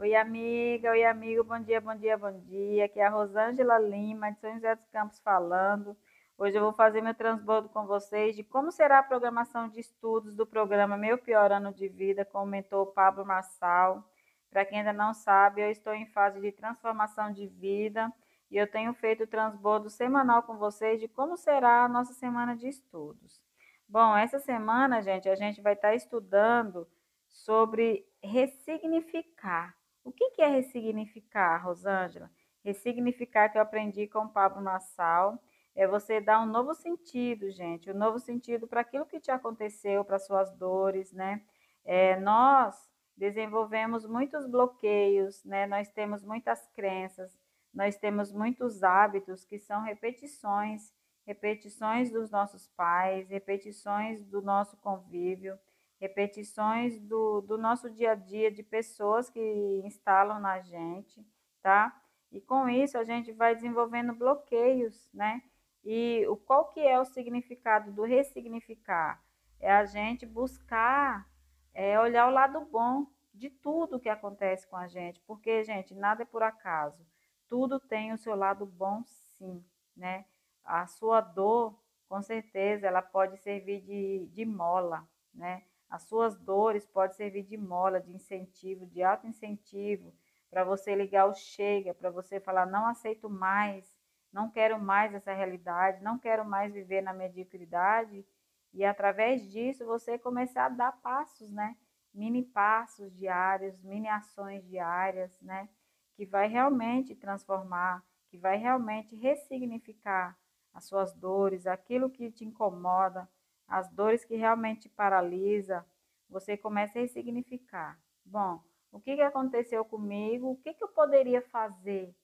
Oi, amiga, oi, amigo, bom dia, bom dia, bom dia. Aqui é a Rosângela Lima, de São José dos Campos, falando. Hoje eu vou fazer meu transbordo com vocês de como será a programação de estudos do programa Meu Pior Ano de Vida, com o mentor Pablo Marçal. Para quem ainda não sabe, eu estou em fase de transformação de vida e eu tenho feito o transbordo semanal com vocês de como será a nossa semana de estudos. Bom, essa semana, gente, a gente vai estar estudando sobre ressignificar. O que é ressignificar, Rosângela? Ressignificar que eu aprendi com o Pablo Nassau é você dar um novo sentido, gente, um novo sentido para aquilo que te aconteceu, para suas dores, né? É, nós desenvolvemos muitos bloqueios, né? Nós temos muitas crenças, nós temos muitos hábitos que são repetições, repetições dos nossos pais, repetições do nosso convívio, repetições do, do nosso dia a dia de pessoas que instalam na gente, tá? E com isso a gente vai desenvolvendo bloqueios, né? E o qual que é o significado do ressignificar? É a gente buscar é, olhar o lado bom de tudo que acontece com a gente, porque, gente, nada é por acaso. Tudo tem o seu lado bom, sim, né? A sua dor, com certeza, ela pode servir de, de mola, né? As suas dores podem servir de mola, de incentivo, de auto-incentivo, para você ligar o chega, para você falar, não aceito mais, não quero mais essa realidade, não quero mais viver na mediocridade. E através disso você começar a dar passos, né? Mini passos diários, mini ações diárias, né? Que vai realmente transformar, que vai realmente ressignificar as suas dores, aquilo que te incomoda, as dores que realmente te paralisa, você começa a ressignificar. Bom, o que, que aconteceu comigo? O que, que eu poderia fazer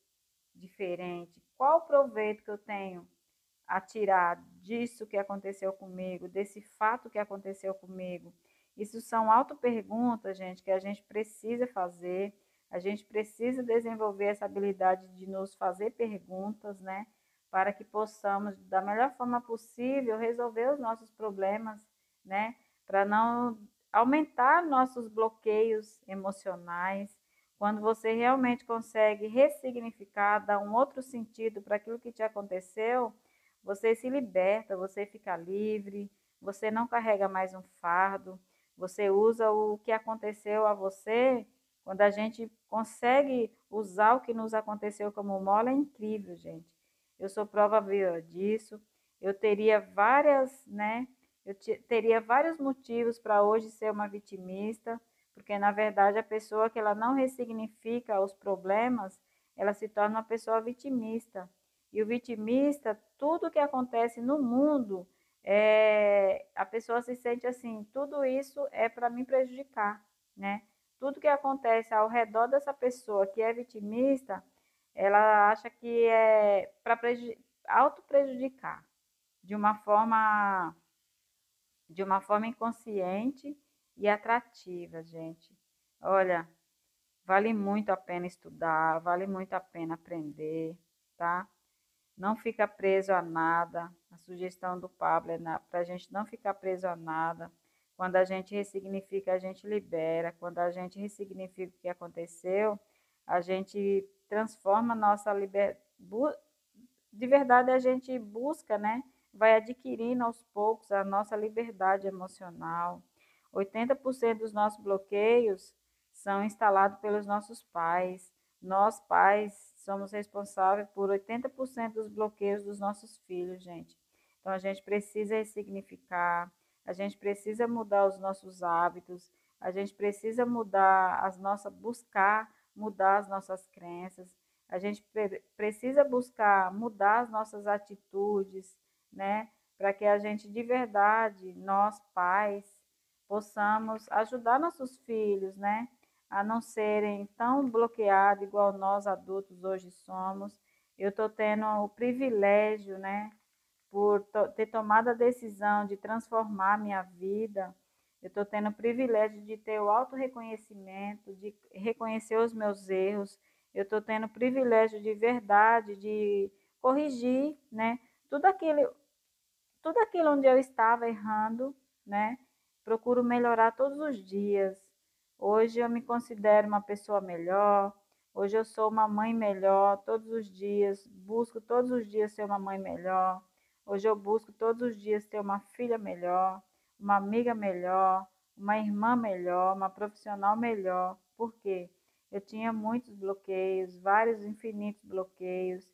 diferente? Qual o proveito que eu tenho a tirar disso que aconteceu comigo, desse fato que aconteceu comigo? Isso são auto-perguntas, gente, que a gente precisa fazer. A gente precisa desenvolver essa habilidade de nos fazer perguntas, né? Para que possamos, da melhor forma possível, resolver os nossos problemas, né? Para não aumentar nossos bloqueios emocionais. Quando você realmente consegue ressignificar, dar um outro sentido para aquilo que te aconteceu, você se liberta, você fica livre, você não carrega mais um fardo, você usa o que aconteceu a você. Quando a gente consegue usar o que nos aconteceu como mola, é incrível, gente eu sou prova viva disso. Eu teria várias, né? Eu teria vários motivos para hoje ser uma vitimista, porque na verdade a pessoa que ela não ressignifica os problemas, ela se torna uma pessoa vitimista. E o vitimista, tudo que acontece no mundo, é, a pessoa se sente assim, tudo isso é para me prejudicar, né? Tudo que acontece ao redor dessa pessoa que é vitimista, ela acha que é para auto-prejudicar de uma forma de uma forma inconsciente e atrativa, gente. Olha, vale muito a pena estudar, vale muito a pena aprender, tá? Não fica preso a nada. A sugestão do Pablo é para a gente não ficar preso a nada. Quando a gente ressignifica, a gente libera. Quando a gente ressignifica o que aconteceu, a gente transforma nossa liberdade. De verdade, a gente busca, né? Vai adquirindo aos poucos a nossa liberdade emocional. 80% dos nossos bloqueios são instalados pelos nossos pais. Nós, pais, somos responsáveis por 80% dos bloqueios dos nossos filhos, gente. Então, a gente precisa ressignificar, a gente precisa mudar os nossos hábitos, a gente precisa mudar as nossas, buscar mudar as nossas crenças, a gente precisa buscar mudar as nossas atitudes, né? Para que a gente de verdade, nós pais, possamos ajudar nossos filhos, né? A não serem tão bloqueados igual nós adultos hoje somos. Eu estou tendo o privilégio, né? Por ter tomado a decisão de transformar minha vida eu estou tendo o privilégio de ter o auto-reconhecimento, de reconhecer os meus erros. Eu estou tendo o privilégio de verdade, de corrigir, né? Tudo aquilo, tudo aquilo onde eu estava errando, né? Procuro melhorar todos os dias. Hoje eu me considero uma pessoa melhor. Hoje eu sou uma mãe melhor todos os dias, busco todos os dias ser uma mãe melhor. Hoje eu busco todos os dias ter uma filha melhor, uma amiga melhor, uma irmã melhor, uma profissional melhor. Por quê? Eu tinha muitos bloqueios, vários infinitos bloqueios,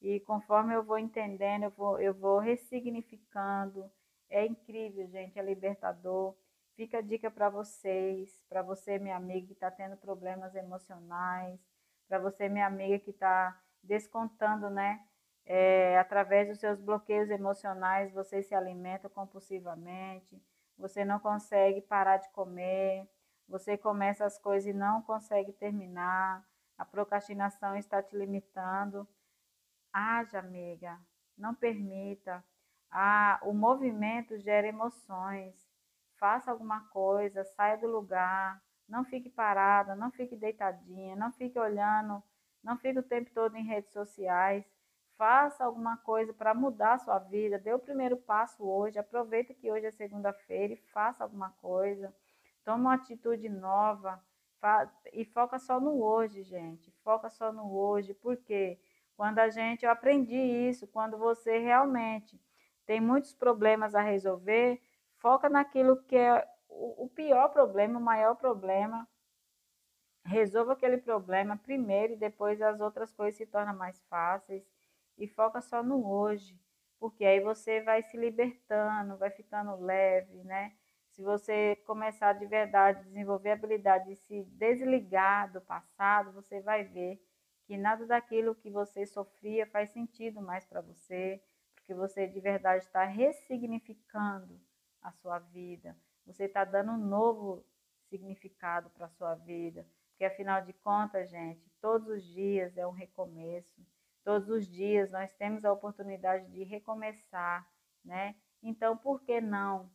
e conforme eu vou entendendo, eu vou, eu vou ressignificando. É incrível, gente, é libertador. Fica a dica para vocês, para você, minha amiga, que está tendo problemas emocionais, para você, minha amiga, que está descontando, né? É, através dos seus bloqueios emocionais, você se alimenta compulsivamente, você não consegue parar de comer, você começa as coisas e não consegue terminar, a procrastinação está te limitando. Haja, amiga, não permita. Ah, o movimento gera emoções. Faça alguma coisa, saia do lugar, não fique parada, não fique deitadinha, não fique olhando, não fique o tempo todo em redes sociais. Faça alguma coisa para mudar a sua vida. Dê o primeiro passo hoje. Aproveita que hoje é segunda-feira e faça alguma coisa. Toma uma atitude nova e foca só no hoje, gente. Foca só no hoje. Por quê? Quando a gente, eu aprendi isso, quando você realmente tem muitos problemas a resolver, foca naquilo que é o pior problema, o maior problema. Resolva aquele problema primeiro e depois as outras coisas se tornam mais fáceis. E foca só no hoje, porque aí você vai se libertando, vai ficando leve, né? Se você começar de verdade a desenvolver a habilidade de se desligar do passado, você vai ver que nada daquilo que você sofria faz sentido mais para você, porque você de verdade está ressignificando a sua vida, você está dando um novo significado para a sua vida, porque afinal de contas, gente, todos os dias é um recomeço, todos os dias nós temos a oportunidade de recomeçar, né? Então, por que não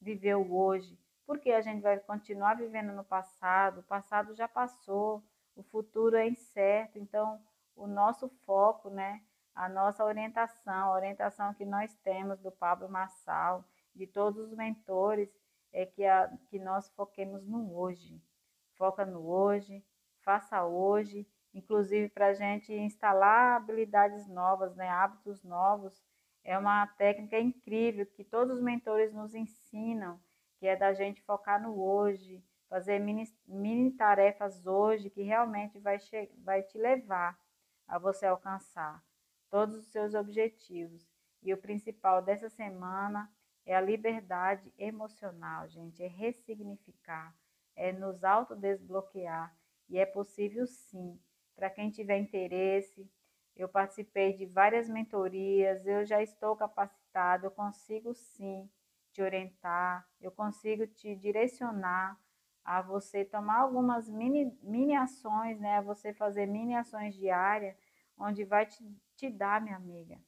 viver o hoje, porque a gente vai continuar vivendo no passado, o passado já passou, o futuro é incerto, então o nosso foco, né, a nossa orientação, a orientação que nós temos do Pablo Massal, de todos os mentores, é que, a, que nós foquemos no hoje. Foca no hoje, faça hoje, inclusive para a gente instalar habilidades novas, né, hábitos novos, é uma técnica incrível que todos os mentores nos ensinam, que é da gente focar no hoje, fazer mini, mini tarefas hoje que realmente vai, vai te levar a você alcançar todos os seus objetivos. E o principal dessa semana é a liberdade emocional, gente, é ressignificar, é nos autodesbloquear. E é possível sim, para quem tiver interesse, eu participei de várias mentorias, eu já estou capacitado, eu consigo sim te orientar, eu consigo te direcionar a você tomar algumas mini, mini ações, né? A você fazer mini ações diárias, onde vai te, te dar, minha amiga,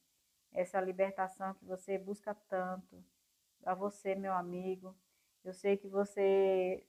essa libertação que você busca tanto. A você, meu amigo, eu sei que você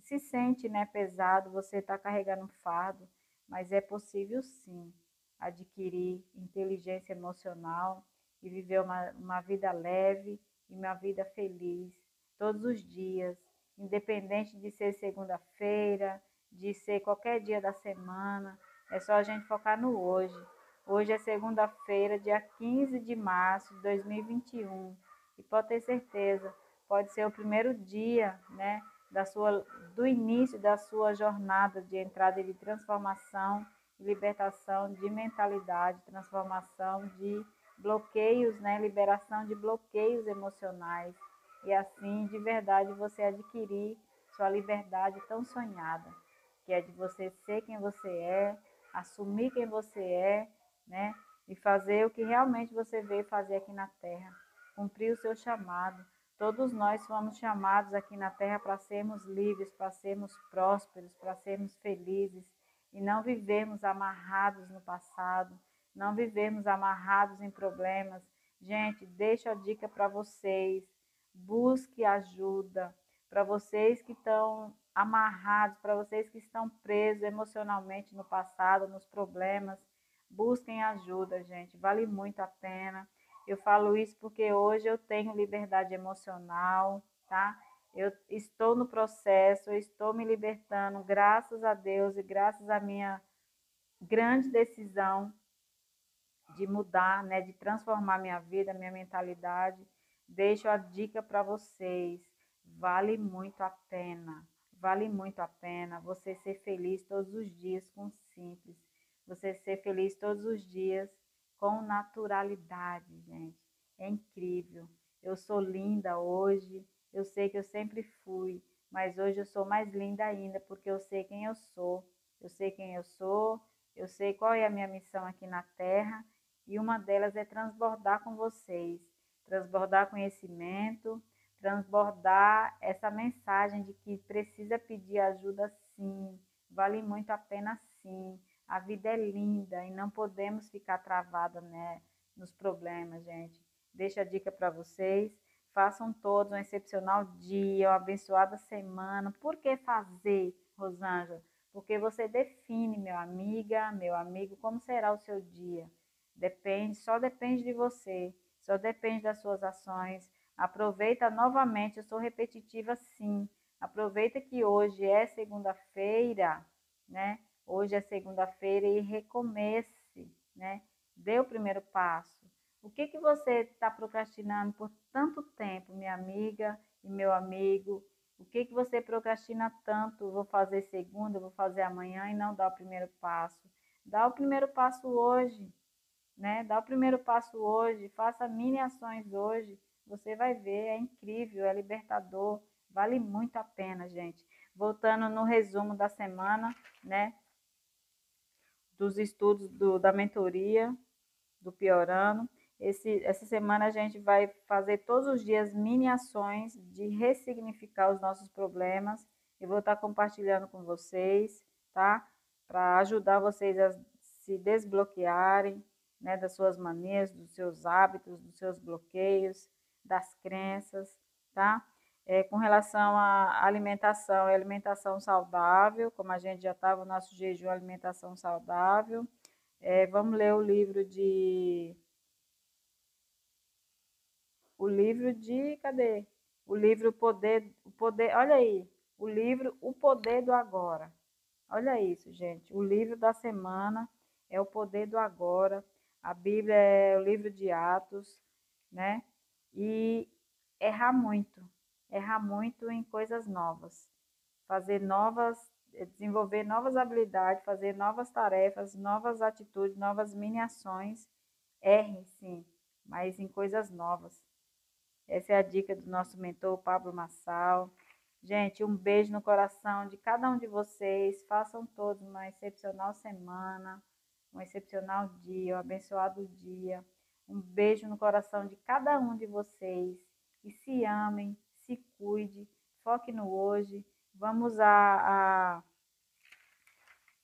se sente né, pesado, você está carregando um fardo, mas é possível sim adquirir inteligência emocional e viver uma, uma vida leve e uma vida feliz todos os dias, independente de ser segunda-feira, de ser qualquer dia da semana, é só a gente focar no hoje. Hoje é segunda-feira, dia 15 de março de 2021, e pode ter certeza, pode ser o primeiro dia, né, da sua, do início da sua jornada de entrada e de transformação libertação de mentalidade, transformação de bloqueios, né? liberação de bloqueios emocionais. E assim, de verdade, você adquirir sua liberdade tão sonhada, que é de você ser quem você é, assumir quem você é, né? E fazer o que realmente você veio fazer aqui na Terra, cumprir o seu chamado. Todos nós fomos chamados aqui na Terra para sermos livres, para sermos prósperos, para sermos felizes, e não vivermos amarrados no passado, não vivermos amarrados em problemas. Gente, deixa a dica para vocês. Busque ajuda para vocês que estão amarrados, para vocês que estão presos emocionalmente no passado, nos problemas. Busquem ajuda, gente. Vale muito a pena. Eu falo isso porque hoje eu tenho liberdade emocional, tá? Eu estou no processo, eu estou me libertando, graças a Deus e graças à minha grande decisão de mudar, né, de transformar minha vida, minha mentalidade. Deixo a dica para vocês. Vale muito a pena. Vale muito a pena você ser feliz todos os dias com simples. Você ser feliz todos os dias com naturalidade, gente. É incrível. Eu sou linda hoje. Eu sei que eu sempre fui, mas hoje eu sou mais linda ainda porque eu sei quem eu sou. Eu sei quem eu sou, eu sei qual é a minha missão aqui na Terra e uma delas é transbordar com vocês, transbordar conhecimento, transbordar essa mensagem de que precisa pedir ajuda sim, vale muito a pena sim. A vida é linda e não podemos ficar travada né, nos problemas, gente. Deixa a dica para vocês. Façam todos um excepcional dia, uma abençoada semana. Por que fazer, Rosângela? Porque você define, meu amiga, meu amigo, como será o seu dia. Depende, só depende de você, só depende das suas ações. Aproveita novamente, eu sou repetitiva sim. Aproveita que hoje é segunda-feira, né? Hoje é segunda-feira e recomece, né? Dê o primeiro passo. O que que você está procrastinando por tanto tempo, minha amiga e meu amigo? O que que você procrastina tanto? Vou fazer segunda, vou fazer amanhã e não dá o primeiro passo. Dá o primeiro passo hoje né? Dá o primeiro passo hoje, faça mini ações hoje, você vai ver, é incrível, é libertador, vale muito a pena, gente. Voltando no resumo da semana, né? Dos estudos do, da mentoria do Piorano. Esse, essa semana a gente vai fazer todos os dias mini ações de ressignificar os nossos problemas. Eu vou estar compartilhando com vocês, tá? Para ajudar vocês a se desbloquearem, né, das suas maneiras, dos seus hábitos, dos seus bloqueios, das crenças, tá? É, com relação à alimentação, é alimentação saudável, como a gente já estava no nosso jejum, alimentação saudável. É, vamos ler o livro de. O livro de. Cadê? O livro Poder. O Poder. Olha aí. O livro O Poder do Agora. Olha isso, gente. O livro da semana é O Poder do Agora a Bíblia é o livro de Atos, né? E errar muito, errar muito em coisas novas, fazer novas, desenvolver novas habilidades, fazer novas tarefas, novas atitudes, novas mini ações. Erre, sim, mas em coisas novas. Essa é a dica do nosso mentor Pablo Massal. Gente, um beijo no coração de cada um de vocês. Façam todos uma excepcional semana um excepcional dia, um abençoado dia. Um beijo no coração de cada um de vocês. E se amem, se cuide, foque no hoje. Vamos a, a,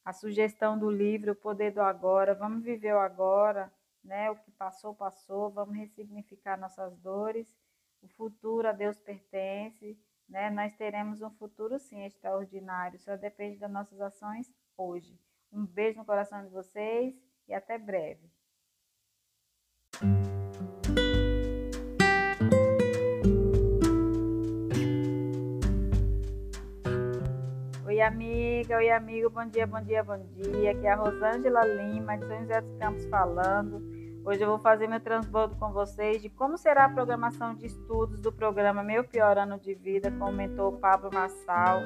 a sugestão do livro O Poder do Agora. Vamos viver o agora, né? O que passou, passou. Vamos ressignificar nossas dores. O futuro a Deus pertence. Né? Nós teremos um futuro sim extraordinário, só depende das nossas ações hoje. Um beijo no coração de vocês e até breve. Oi, amiga, oi, amigo, bom dia, bom dia, bom dia. Aqui é a Rosângela Lima, de São José dos Campos, falando. Hoje eu vou fazer meu transbordo com vocês de como será a programação de estudos do programa Meu Pior Ano de Vida com o mentor Pablo Massal.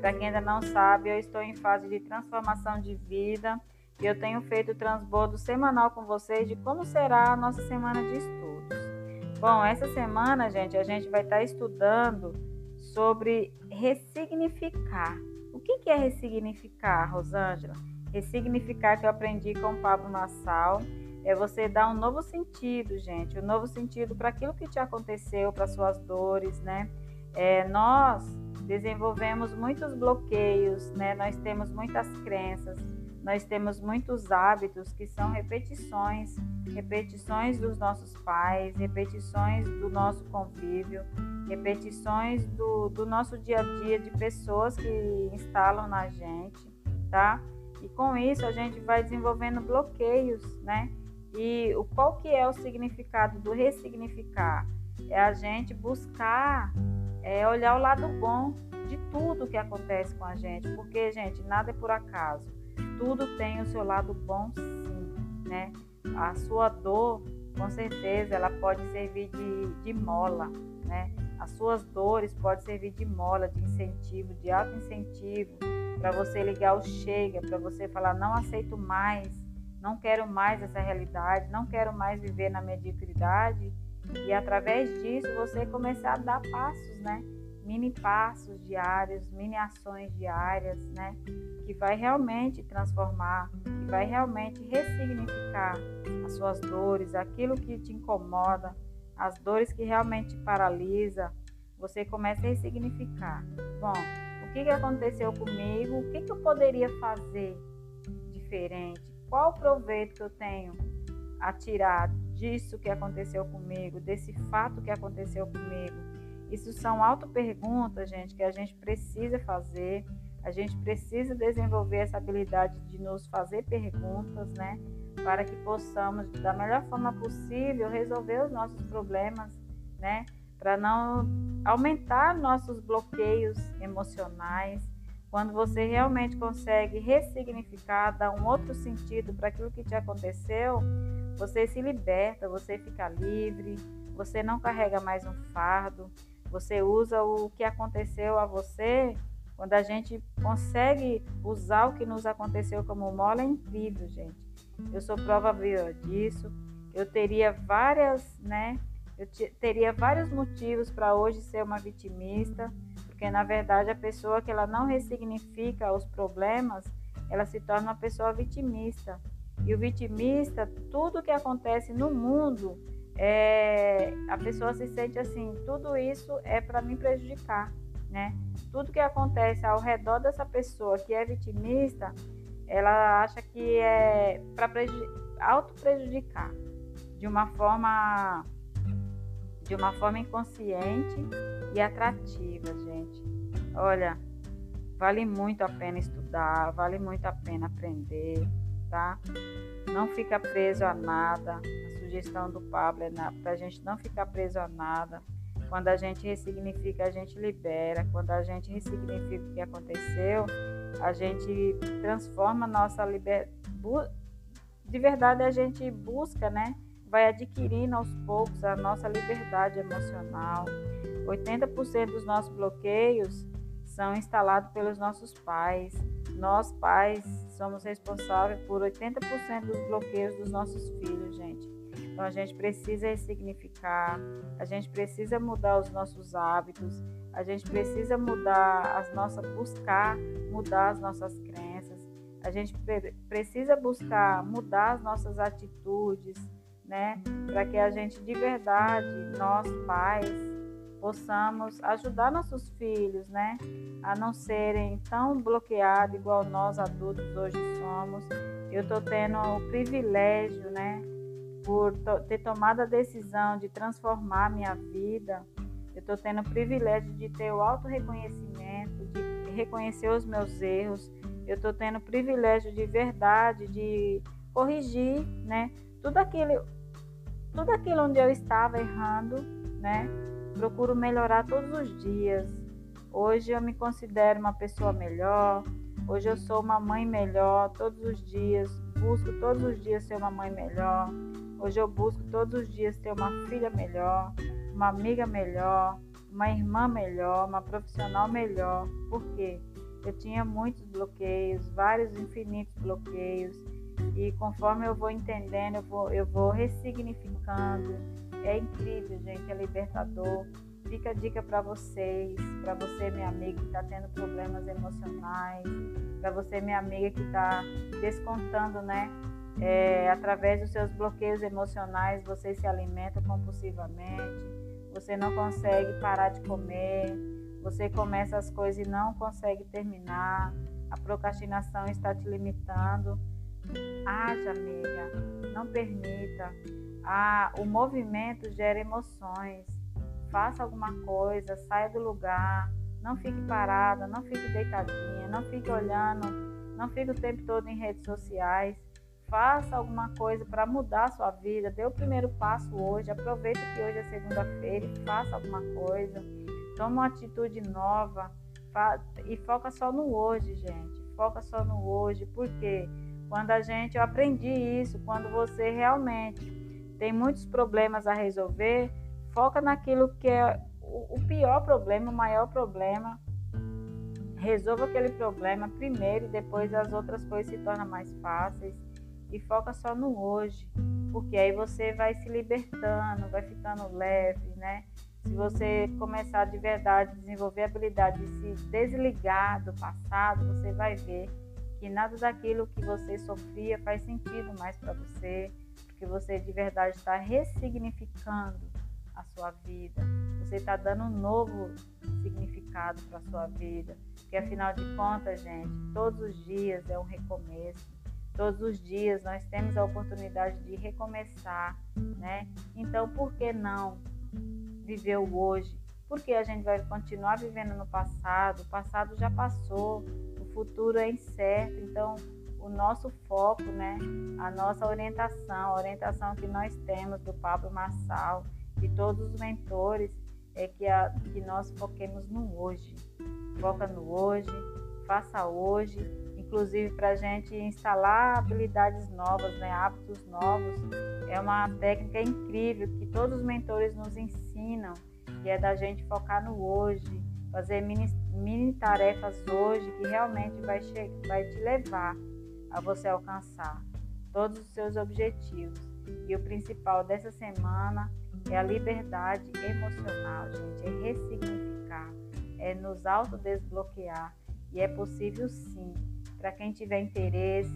Para quem ainda não sabe, eu estou em fase de transformação de vida e eu tenho feito o transbordo semanal com vocês de como será a nossa semana de estudos. Bom, essa semana, gente, a gente vai estar estudando sobre ressignificar. O que é ressignificar, Rosângela? Ressignificar que eu aprendi com o Pablo Massal é você dar um novo sentido, gente, um novo sentido para aquilo que te aconteceu, para suas dores, né? É, nós desenvolvemos muitos bloqueios, né? Nós temos muitas crenças, nós temos muitos hábitos que são repetições, repetições dos nossos pais, repetições do nosso convívio, repetições do, do nosso dia a dia de pessoas que instalam na gente, tá? E com isso a gente vai desenvolvendo bloqueios, né? E o qual que é o significado do ressignificar? É a gente buscar é olhar o lado bom de tudo que acontece com a gente, porque, gente, nada é por acaso. Tudo tem o seu lado bom, sim, né? A sua dor, com certeza, ela pode servir de, de mola, né? As suas dores podem servir de mola, de incentivo, de auto incentivo, para você ligar o chega, para você falar não aceito mais, não quero mais essa realidade, não quero mais viver na mediocridade e através disso você começar a dar passos, né? Mini passos diários, mini ações diárias, né? Que vai realmente transformar, que vai realmente ressignificar as suas dores, aquilo que te incomoda, as dores que realmente te paralisa, você começa a ressignificar. Bom, o que, que aconteceu comigo? O que, que eu poderia fazer diferente? Qual o proveito que eu tenho a tirar disso que aconteceu comigo, desse fato que aconteceu comigo. Isso são auto-perguntas, gente, que a gente precisa fazer. A gente precisa desenvolver essa habilidade de nos fazer perguntas, né? Para que possamos, da melhor forma possível, resolver os nossos problemas, né? Para não aumentar nossos bloqueios emocionais. Quando você realmente consegue ressignificar, dar um outro sentido para aquilo que te aconteceu, você se liberta, você fica livre, você não carrega mais um fardo, você usa o que aconteceu a você. Quando a gente consegue usar o que nos aconteceu como mola, é incrível, gente. Eu sou prova viva disso. Eu teria várias, né? Eu teria vários motivos para hoje ser uma vitimista, porque na verdade a pessoa que ela não ressignifica os problemas, ela se torna uma pessoa vitimista. E o vitimista, tudo que acontece no mundo, é, a pessoa se sente assim, tudo isso é para me prejudicar, né? Tudo que acontece ao redor dessa pessoa que é vitimista, ela acha que é para auto prejudicar de uma forma de uma forma inconsciente e atrativa, gente. Olha, vale muito a pena estudar, vale muito a pena aprender tá? Não fica preso a nada. Sugestão do Pablo é para a gente não ficar preso a nada. Quando a gente ressignifica, a gente libera. Quando a gente ressignifica o que aconteceu, a gente transforma a nossa liberdade. De verdade, a gente busca, né? Vai adquirindo aos poucos a nossa liberdade emocional. 80% dos nossos bloqueios são instalados pelos nossos pais. Nós, pais, somos responsáveis por 80% dos bloqueios dos nossos filhos, gente. Então a gente precisa ressignificar, a gente precisa mudar os nossos hábitos, a gente precisa mudar as nossas, buscar mudar as nossas crenças, a gente precisa buscar mudar as nossas atitudes, né? Para que a gente de verdade, nós pais, possamos ajudar nossos filhos, né, a não serem tão bloqueados igual nós adultos hoje somos. Eu estou tendo o privilégio, né, por ter tomado a decisão de transformar minha vida. Eu estou tendo o privilégio de ter o auto reconhecimento, de reconhecer os meus erros. Eu estou tendo o privilégio de verdade de corrigir, né, tudo aquilo, tudo aquilo onde eu estava errando, né, Procuro melhorar todos os dias. Hoje eu me considero uma pessoa melhor. Hoje eu sou uma mãe melhor todos os dias. Busco todos os dias ser uma mãe melhor. Hoje eu busco todos os dias ter uma filha melhor, uma amiga melhor, uma irmã melhor, uma profissional melhor. Por quê? Eu tinha muitos bloqueios, vários infinitos bloqueios. E conforme eu vou entendendo, eu vou, eu vou ressignificando, é incrível, gente, é libertador. Fica a dica para vocês, para você, minha amiga, que está tendo problemas emocionais, para você, minha amiga, que está descontando, né? É, através dos seus bloqueios emocionais, você se alimenta compulsivamente, você não consegue parar de comer, você começa as coisas e não consegue terminar, a procrastinação está te limitando. Haja, amiga, não permita. Ah, o movimento gera emoções. Faça alguma coisa, saia do lugar, não fique parada, não fique deitadinha, não fique olhando, não fique o tempo todo em redes sociais. Faça alguma coisa para mudar a sua vida. Dê o primeiro passo hoje. Aproveite que hoje é segunda-feira faça alguma coisa. Toma uma atitude nova e foca só no hoje, gente. Foca só no hoje, porque quando a gente, eu aprendi isso, quando você realmente tem muitos problemas a resolver, foca naquilo que é o pior problema, o maior problema. Resolva aquele problema primeiro e depois as outras coisas se tornam mais fáceis. E foca só no hoje, porque aí você vai se libertando, vai ficando leve, né? Se você começar de verdade a desenvolver a habilidade de se desligar do passado, você vai ver que nada daquilo que você sofria faz sentido mais para você, porque você de verdade está ressignificando a sua vida. Você está dando um novo significado para a sua vida. Porque afinal de contas, gente, todos os dias é um recomeço. Todos os dias nós temos a oportunidade de recomeçar, né? Então, por que não viver o hoje? Porque a gente vai continuar vivendo no passado, o passado já passou, o futuro é incerto, então o nosso foco, né, a nossa orientação, a orientação que nós temos do Pablo Marçal, de todos os mentores, é que, a, que nós foquemos no hoje. Foca no hoje, faça hoje, inclusive para a gente instalar habilidades novas, né, hábitos novos. É uma técnica incrível que todos os mentores nos ensinam, que é da gente focar no hoje, fazer mini, mini tarefas hoje que realmente vai, vai te levar a você alcançar todos os seus objetivos. E o principal dessa semana é a liberdade emocional, gente, é ressignificar, é nos autodesbloquear. E é possível sim. Para quem tiver interesse,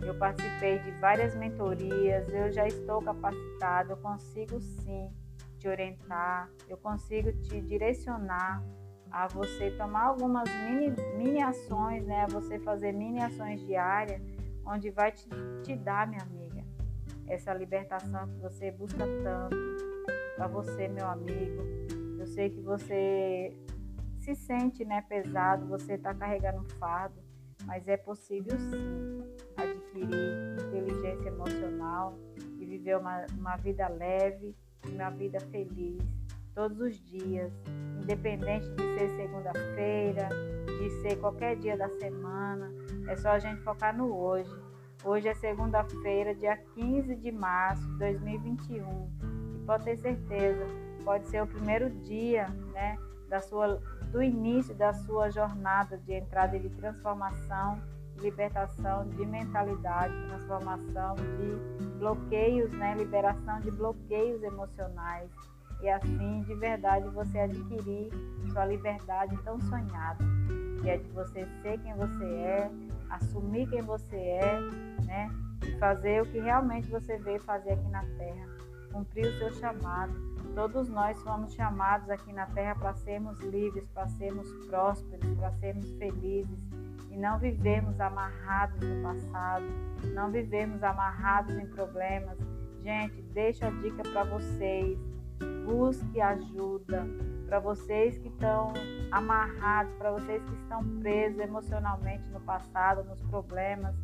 eu participei de várias mentorias, eu já estou capacitado, eu consigo sim te orientar, eu consigo te direcionar a você tomar algumas mini, mini ações, né? A você fazer mini ações diárias, onde vai te, te dar, minha amiga, essa libertação que você busca tanto para você, meu amigo. Eu sei que você se sente né, pesado, você está carregando um fardo, mas é possível sim adquirir inteligência emocional e viver uma, uma vida leve, uma vida feliz todos os dias, independente de ser segunda-feira, de ser qualquer dia da semana, é só a gente focar no hoje. Hoje é segunda-feira, dia 15 de março de 2021 pode ter certeza, pode ser o primeiro dia, né, da sua, do início da sua jornada de entrada de transformação, libertação de mentalidade, transformação de bloqueios, né, liberação de bloqueios emocionais. E assim de verdade você adquirir sua liberdade tão sonhada, que é de você ser quem você é, assumir quem você é, né, e fazer o que realmente você veio fazer aqui na Terra cumprir o seu chamado. Todos nós fomos chamados aqui na terra para sermos livres, para sermos prósperos, para sermos felizes e não vivermos amarrados no passado, não vivermos amarrados em problemas. Gente, deixa a dica para vocês. Busque ajuda para vocês que estão amarrados, para vocês que estão presos emocionalmente no passado, nos problemas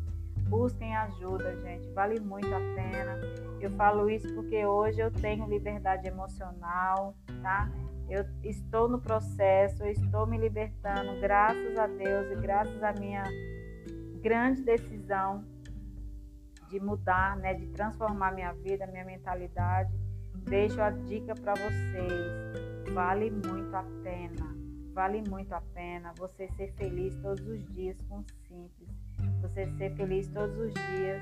Busquem ajuda, gente, vale muito a pena. Eu falo isso porque hoje eu tenho liberdade emocional, tá? Eu estou no processo, eu estou me libertando, graças a Deus e graças à minha grande decisão de mudar, né, de transformar minha vida, minha mentalidade. Deixo a dica para vocês. Vale muito a pena. Vale muito a pena você ser feliz todos os dias com simples você ser feliz todos os dias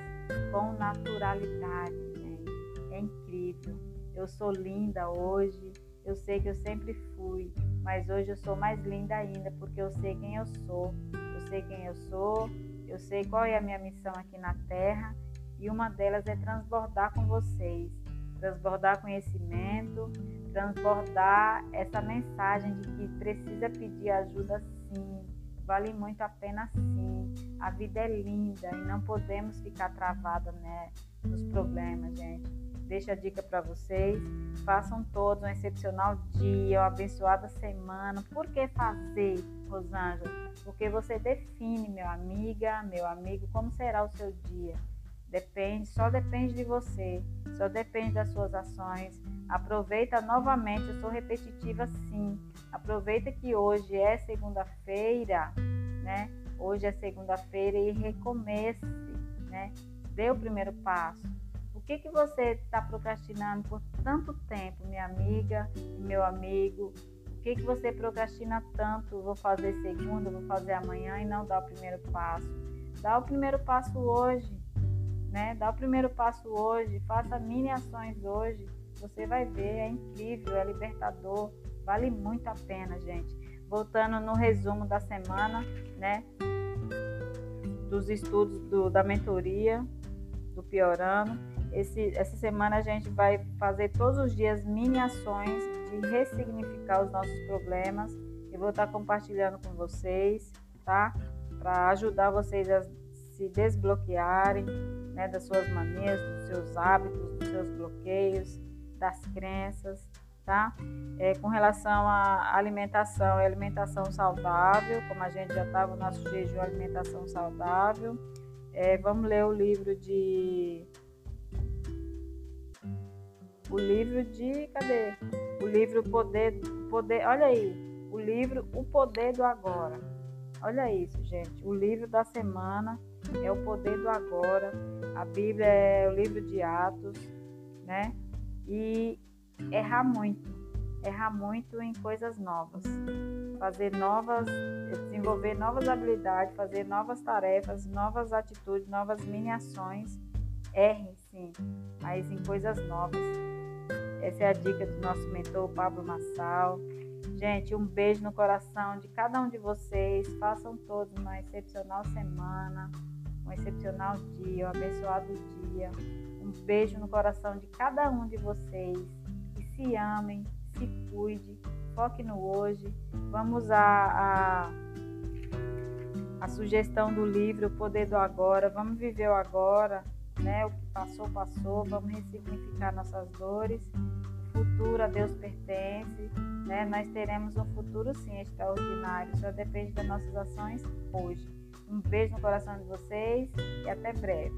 com naturalidade, gente. É incrível. Eu sou linda hoje. Eu sei que eu sempre fui, mas hoje eu sou mais linda ainda porque eu sei quem eu sou. Eu sei quem eu sou. Eu sei qual é a minha missão aqui na Terra e uma delas é transbordar com vocês, transbordar conhecimento, transbordar essa mensagem de que precisa pedir ajuda vale muito a pena sim. A vida é linda e não podemos ficar travada né, nos problemas, gente. Deixa a dica para vocês. Façam todos um excepcional dia, uma abençoada semana. Por que fazer, Rosângela? Porque você define, meu amiga, meu amigo, como será o seu dia. Depende, só depende de você, só depende das suas ações. Aproveita novamente, eu sou repetitiva sim Aproveita que hoje é segunda-feira, né? Hoje é segunda-feira e recomece, né? Dê o primeiro passo. O que, que você está procrastinando por tanto tempo, minha amiga meu amigo? O que, que você procrastina tanto? Vou fazer segunda, vou fazer amanhã e não dá o primeiro passo. Dá o primeiro passo hoje, né? Dá o primeiro passo hoje, faça mini ações hoje. Você vai ver, é incrível, é libertador, vale muito a pena, gente. Voltando no resumo da semana, né? Dos estudos do, da mentoria do Piorano. Esse, essa semana a gente vai fazer todos os dias mini ações de ressignificar os nossos problemas. Eu vou estar compartilhando com vocês, tá? Para ajudar vocês a se desbloquearem né, das suas manias, dos seus hábitos, dos seus bloqueios, das crenças, tá? É, com relação à alimentação, é alimentação saudável, como a gente já estava no nosso jejum alimentação saudável. É, vamos ler o livro de o livro de cadê? O livro Poder, Poder, olha aí, o livro O Poder do Agora. Olha isso, gente. O livro da semana é o Poder do Agora. A Bíblia é o livro de Atos, né? E errar muito, errar muito em coisas novas, fazer novas, desenvolver novas habilidades, fazer novas tarefas, novas atitudes, novas mini ações. Erre sim, mas em coisas novas. Essa é a dica do nosso mentor Pablo Massal. Gente, um beijo no coração de cada um de vocês. Façam todos uma excepcional semana, um excepcional dia, um abençoado dia. Um beijo no coração de cada um de vocês. Se amem, se cuide, foque no hoje. Vamos a, a, a sugestão do livro O Poder do Agora. Vamos viver o agora né? O que passou, passou, vamos ressignificar nossas dores. O futuro a Deus pertence, né? Nós teremos um futuro sim extraordinário, só depende das nossas ações hoje. Um beijo no coração de vocês e até breve.